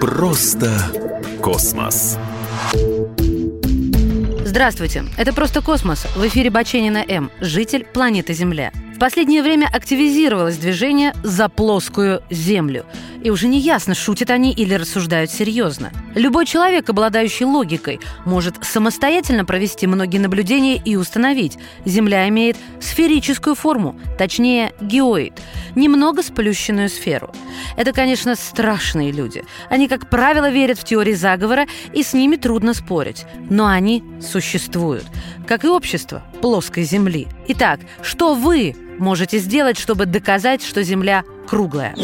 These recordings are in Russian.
Просто космос. Здравствуйте, это «Просто космос». В эфире Баченина М, житель планеты Земля. В последнее время активизировалось движение «За плоскую Землю». И уже не ясно, шутят они или рассуждают серьезно. Любой человек, обладающий логикой, может самостоятельно провести многие наблюдения и установить, Земля имеет сферическую форму, точнее геоид, немного сплющенную сферу. Это, конечно, страшные люди. Они, как правило, верят в теории заговора, и с ними трудно спорить. Но они существуют, как и общество плоской Земли. Итак, что вы можете сделать, чтобы доказать, что Земля круглая?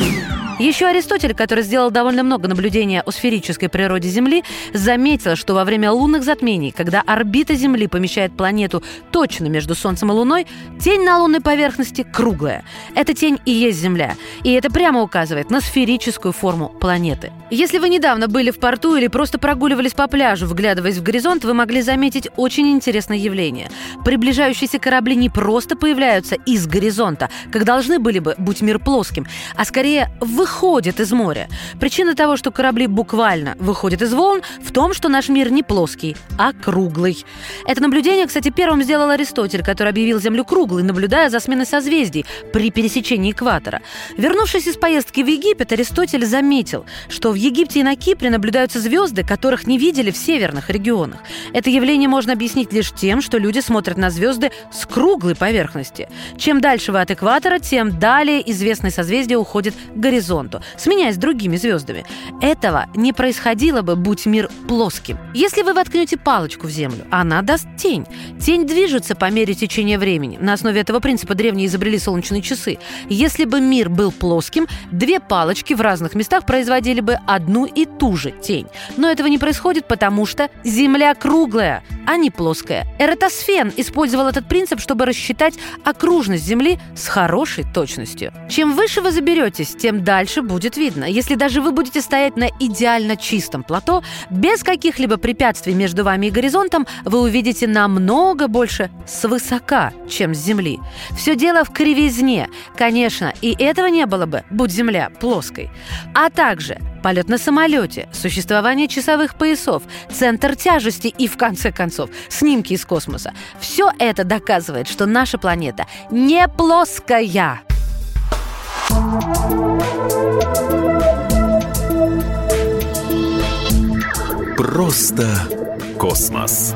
Еще Аристотель, который сделал довольно много наблюдений о сферической природе Земли, заметил, что во время лунных затмений, когда орбита Земли помещает планету точно между Солнцем и Луной, тень на лунной поверхности круглая. Эта тень и есть Земля. И это прямо указывает на сферическую форму планеты. Если вы недавно были в порту или просто прогуливались по пляжу, вглядываясь в горизонт, вы могли заметить очень интересное явление. Приближающиеся корабли не просто появляются из горизонта, как должны были бы, будь мир плоским, а скорее выходят выходит из моря. Причина того, что корабли буквально выходят из волн, в том, что наш мир не плоский, а круглый. Это наблюдение, кстати, первым сделал Аристотель, который объявил Землю круглой, наблюдая за сменой созвездий при пересечении экватора. Вернувшись из поездки в Египет, Аристотель заметил, что в Египте и на Кипре наблюдаются звезды, которых не видели в северных регионах. Это явление можно объяснить лишь тем, что люди смотрят на звезды с круглой поверхности. Чем дальше вы от экватора, тем далее известное созвездие уходит к горизонту горизонту, сменяясь другими звездами. Этого не происходило бы, будь мир плоским. Если вы воткнете палочку в землю, она даст тень. Тень движется по мере течения времени. На основе этого принципа древние изобрели солнечные часы. Если бы мир был плоским, две палочки в разных местах производили бы одну и ту же тень. Но этого не происходит, потому что Земля круглая, а не плоская. Эратосфен использовал этот принцип, чтобы рассчитать окружность Земли с хорошей точностью. Чем выше вы заберетесь, тем дальше дальше будет видно. Если даже вы будете стоять на идеально чистом плато, без каких-либо препятствий между вами и горизонтом, вы увидите намного больше свысока, чем с Земли. Все дело в кривизне. Конечно, и этого не было бы, будь Земля плоской. А также полет на самолете, существование часовых поясов, центр тяжести и, в конце концов, снимки из космоса. Все это доказывает, что наша планета не плоская. Просто космос.